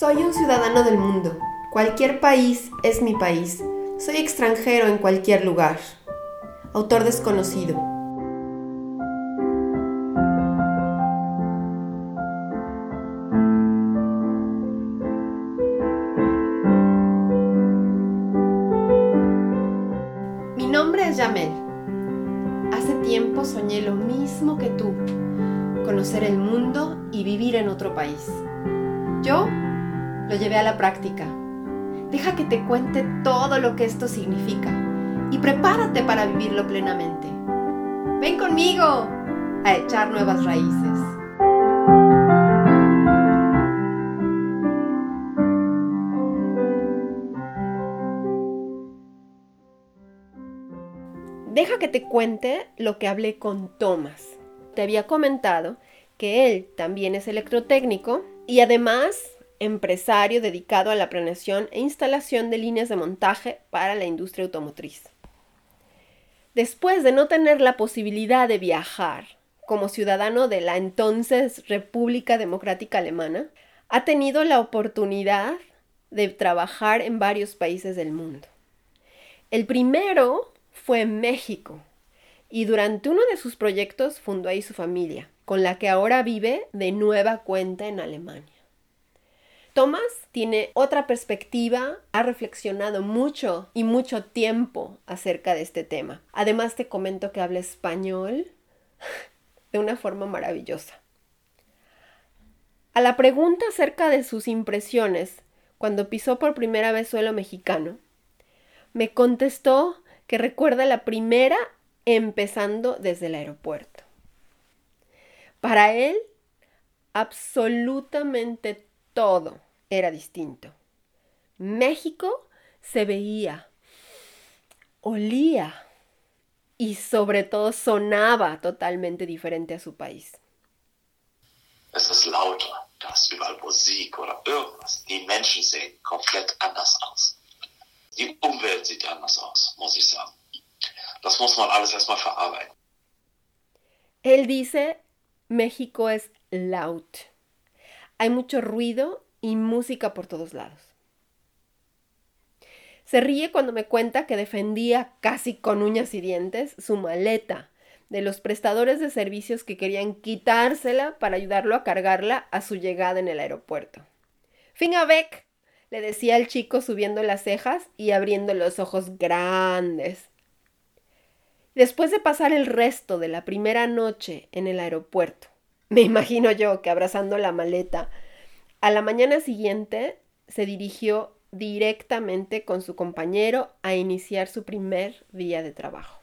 Soy un ciudadano del mundo. Cualquier país es mi país. Soy extranjero en cualquier lugar. Autor desconocido. Mi nombre es Yamel. Hace tiempo soñé lo mismo que tú, conocer el mundo y vivir en otro país. Yo lo llevé a la práctica. Deja que te cuente todo lo que esto significa y prepárate para vivirlo plenamente. Ven conmigo a echar nuevas raíces. Deja que te cuente lo que hablé con Thomas. Te había comentado que él también es electrotécnico y además empresario dedicado a la planeación e instalación de líneas de montaje para la industria automotriz. Después de no tener la posibilidad de viajar como ciudadano de la entonces República Democrática Alemana, ha tenido la oportunidad de trabajar en varios países del mundo. El primero fue en México y durante uno de sus proyectos fundó ahí su familia, con la que ahora vive de nueva cuenta en Alemania. Thomas tiene otra perspectiva, ha reflexionado mucho y mucho tiempo acerca de este tema. Además te comento que habla español de una forma maravillosa. A la pregunta acerca de sus impresiones cuando pisó por primera vez suelo mexicano, me contestó que recuerda la primera empezando desde el aeropuerto. Para él, absolutamente todo era distinto. México se veía, olía y sobre todo sonaba totalmente diferente a su país. Es ist lauter, da ist überall Musik oder irgendwas. Die Menschen sehen komplett anders aus. Die Umwelt sieht anders aus, muss ich sagen. Das muss man alles erstmal verarbeiten. Él dice, México es laut. Hay mucho ruido y música por todos lados. Se ríe cuando me cuenta que defendía casi con uñas y dientes su maleta de los prestadores de servicios que querían quitársela para ayudarlo a cargarla a su llegada en el aeropuerto. Beck, le decía el chico subiendo las cejas y abriendo los ojos grandes. Después de pasar el resto de la primera noche en el aeropuerto, me imagino yo que abrazando la maleta, a la mañana siguiente se dirigió directamente con su compañero a iniciar su primer día de trabajo.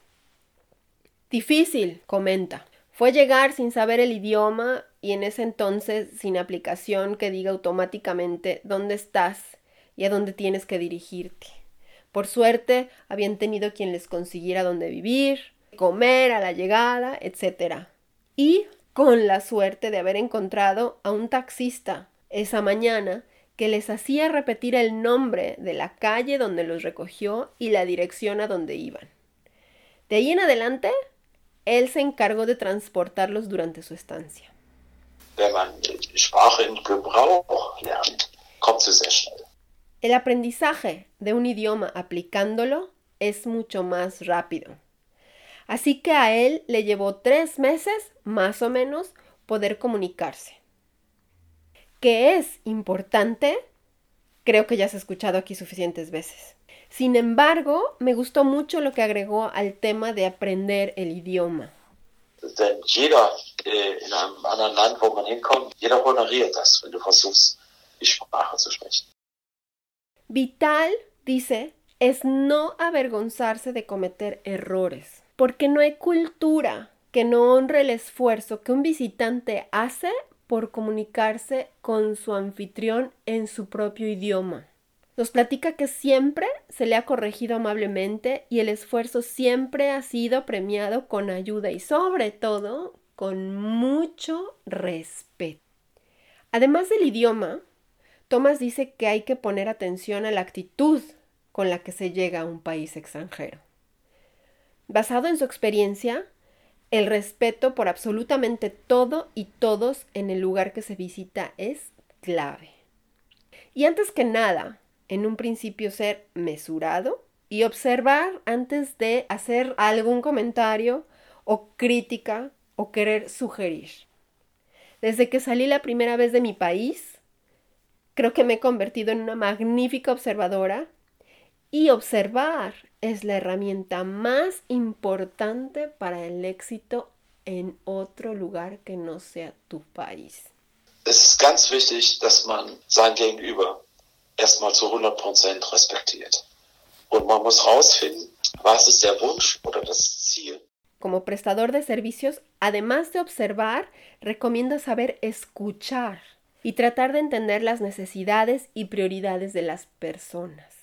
Difícil, comenta. Fue llegar sin saber el idioma y en ese entonces sin aplicación que diga automáticamente dónde estás y a dónde tienes que dirigirte. Por suerte, habían tenido quien les consiguiera dónde vivir, comer a la llegada, etc. Y con la suerte de haber encontrado a un taxista esa mañana que les hacía repetir el nombre de la calle donde los recogió y la dirección a donde iban. De ahí en adelante, él se encargó de transportarlos durante su estancia. El aprendizaje de un idioma aplicándolo es mucho más rápido. Así que a él le llevó tres meses, más o menos, poder comunicarse que es importante, creo que ya has escuchado aquí suficientes veces. Sin embargo, me gustó mucho lo que agregó al tema de aprender el idioma. Denn jeder in einem anderen Land, wo man hinkommt, jeder honoriert das, wenn du versuchst, die Sprache zu sprechen. Vital, dice, es no avergonzarse de cometer errores, porque no hay cultura que no honre el esfuerzo que un visitante hace por comunicarse con su anfitrión en su propio idioma. Nos platica que siempre se le ha corregido amablemente y el esfuerzo siempre ha sido premiado con ayuda y sobre todo con mucho respeto. Además del idioma, Thomas dice que hay que poner atención a la actitud con la que se llega a un país extranjero. Basado en su experiencia, el respeto por absolutamente todo y todos en el lugar que se visita es clave. Y antes que nada, en un principio ser mesurado y observar antes de hacer algún comentario o crítica o querer sugerir. Desde que salí la primera vez de mi país, creo que me he convertido en una magnífica observadora y observar es la herramienta más importante para el éxito en otro lugar que no sea tu país. Es ist ganz wichtig, dass man sein Gegenüber erstmal zu 100% respektiert. Und man muss herausfinden, was ist der Wunsch oder das Ziel. Como prestador de servicios, además de observar, recomienda saber escuchar y tratar de entender las necesidades y prioridades de las personas.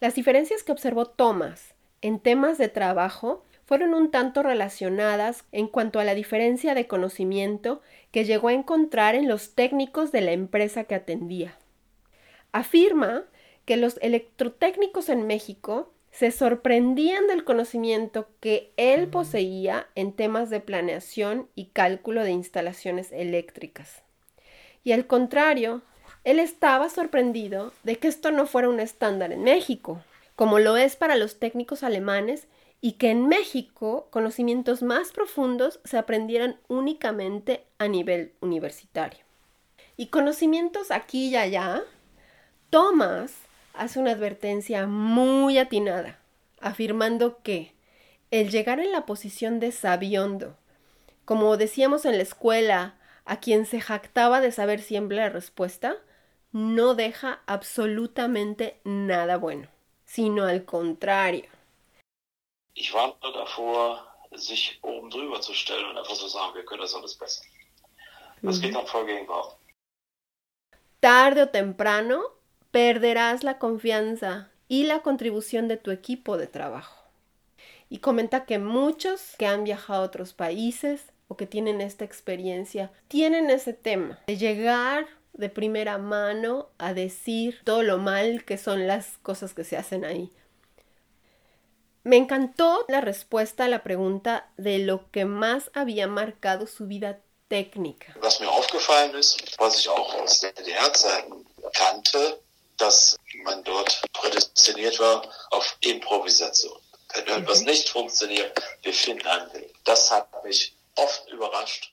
Las diferencias que observó Thomas en temas de trabajo fueron un tanto relacionadas en cuanto a la diferencia de conocimiento que llegó a encontrar en los técnicos de la empresa que atendía. Afirma que los electrotécnicos en México se sorprendían del conocimiento que él poseía en temas de planeación y cálculo de instalaciones eléctricas. Y al contrario, él estaba sorprendido de que esto no fuera un estándar en México, como lo es para los técnicos alemanes y que en México conocimientos más profundos se aprendieran únicamente a nivel universitario. Y conocimientos aquí y allá, Thomas hace una advertencia muy atinada, afirmando que el llegar en la posición de sabiondo, como decíamos en la escuela, a quien se jactaba de saber siempre la respuesta, no deja absolutamente nada bueno, sino al contrario ich warne davor, sich oben drüber zu stellen und einfach so sagen, wir können das alles besser. Das mhm. geht dann voll gegen Bauch. Tarde o temprano perderás la confianza y la contribución de tu equipo de trabajo. Y comenta que muchos que han viajado a otros países o que tienen esta experiencia tienen ese tema de llegar de primera mano a decir todo lo mal que son las cosas que se hacen ahí. Me encantó la respuesta a la pregunta de lo que más había marcado su vida técnica. Was mir aufgefallen ist, was ich auch aus der DDR-Zeiten kannte, dass man dort prädestiniert war auf Improvisation. Wenn mhm. etwas nicht funktioniert, wir finden einen Weg. Das hat mich oft überrascht.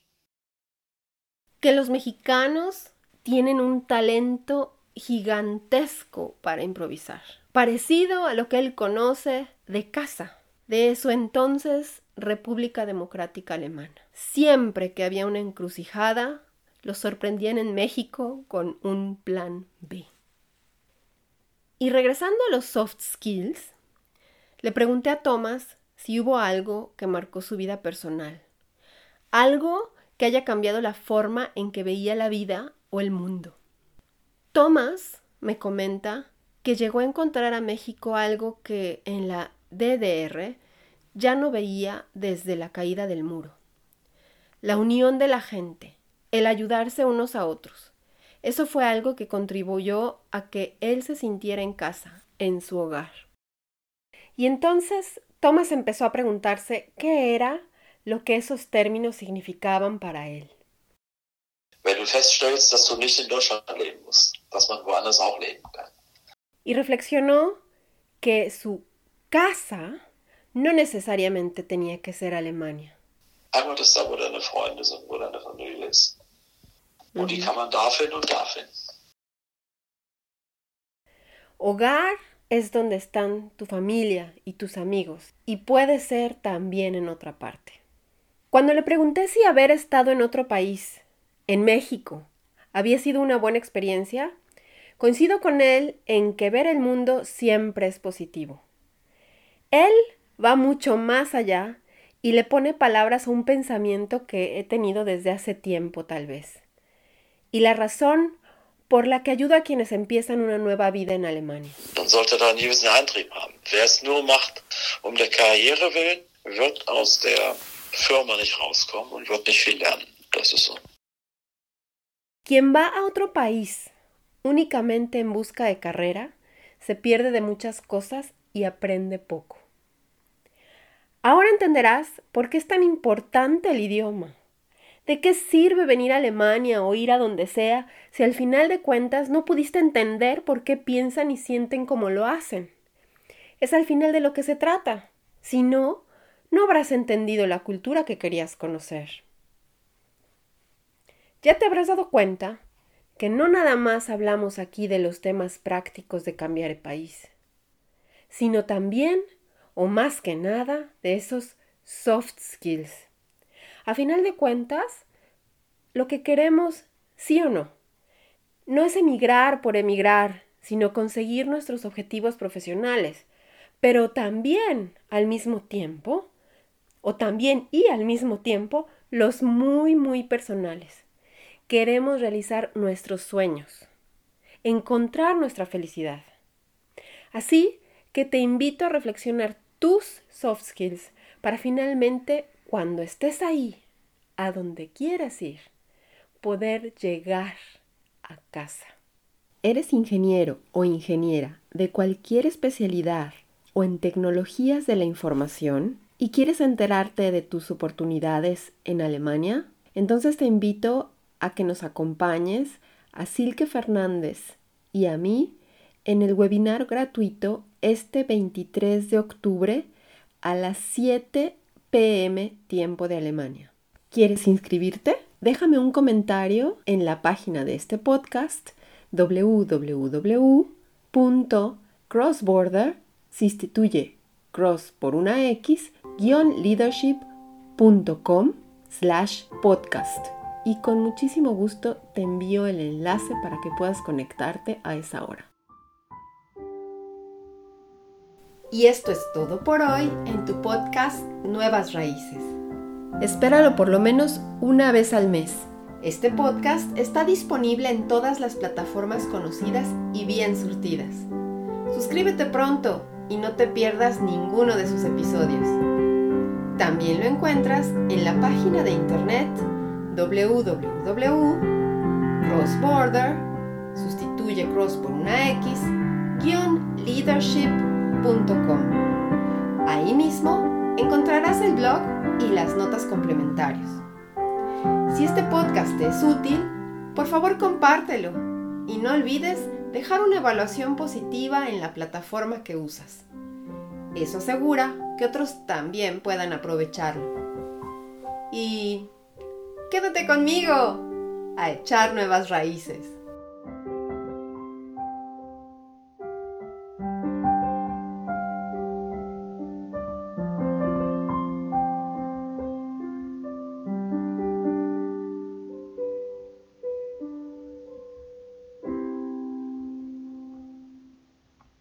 Que los mexicanos tienen un talento gigantesco para improvisar parecido a lo que él conoce de casa, de su entonces República Democrática Alemana. Siempre que había una encrucijada, los sorprendían en México con un plan B. Y regresando a los soft skills, le pregunté a Thomas si hubo algo que marcó su vida personal, algo que haya cambiado la forma en que veía la vida o el mundo. Thomas me comenta que llegó a encontrar a México algo que en la DDR ya no veía desde la caída del muro. La unión de la gente, el ayudarse unos a otros. Eso fue algo que contribuyó a que él se sintiera en casa, en su hogar. Y entonces Thomas empezó a preguntarse qué era lo que esos términos significaban para él. Wenn du feststellst, dass du nicht in Deutschland leben musst, dass man woanders auch leben kann y reflexionó que su casa no necesariamente tenía que ser Alemania. Hogar es donde están tu familia y tus amigos, y puede ser también en otra parte. Cuando le pregunté si haber estado en otro país, en México, había sido una buena experiencia, Coincido con él en que ver el mundo siempre es positivo. Él va mucho más allá y le pone palabras a un pensamiento que he tenido desde hace tiempo tal vez. Y la razón por la que ayuda a quienes empiezan una nueva vida en Alemania. Firma nicht rauskommen und wird nicht viel lernen. Das ist so. Quien va a otro país únicamente en busca de carrera, se pierde de muchas cosas y aprende poco. Ahora entenderás por qué es tan importante el idioma. ¿De qué sirve venir a Alemania o ir a donde sea si al final de cuentas no pudiste entender por qué piensan y sienten como lo hacen? Es al final de lo que se trata. Si no, no habrás entendido la cultura que querías conocer. Ya te habrás dado cuenta que no nada más hablamos aquí de los temas prácticos de cambiar el país, sino también, o más que nada, de esos soft skills. A final de cuentas, lo que queremos, sí o no, no es emigrar por emigrar, sino conseguir nuestros objetivos profesionales, pero también al mismo tiempo, o también y al mismo tiempo, los muy, muy personales. Queremos realizar nuestros sueños, encontrar nuestra felicidad. Así que te invito a reflexionar tus soft skills para finalmente, cuando estés ahí, a donde quieras ir, poder llegar a casa. ¿Eres ingeniero o ingeniera de cualquier especialidad o en tecnologías de la información y quieres enterarte de tus oportunidades en Alemania? Entonces te invito a que nos acompañes a Silke Fernández y a mí en el webinar gratuito este 23 de octubre a las 7 pm tiempo de Alemania. ¿Quieres inscribirte? Déjame un comentario en la página de este podcast www.crossborder se instituye cross por una x leadership.com slash podcast y con muchísimo gusto te envío el enlace para que puedas conectarte a esa hora. Y esto es todo por hoy en tu podcast Nuevas Raíces. Espéralo por lo menos una vez al mes. Este podcast está disponible en todas las plataformas conocidas y bien surtidas. Suscríbete pronto y no te pierdas ninguno de sus episodios. También lo encuentras en la página de internet www.crossborder, sustituye cross por una X, leadership Ahí mismo encontrarás el blog y las notas complementarias. Si este podcast te es útil, por favor compártelo y no olvides dejar una evaluación positiva en la plataforma que usas. Eso asegura que otros también puedan aprovecharlo. Y quédate conmigo a echar nuevas raíces.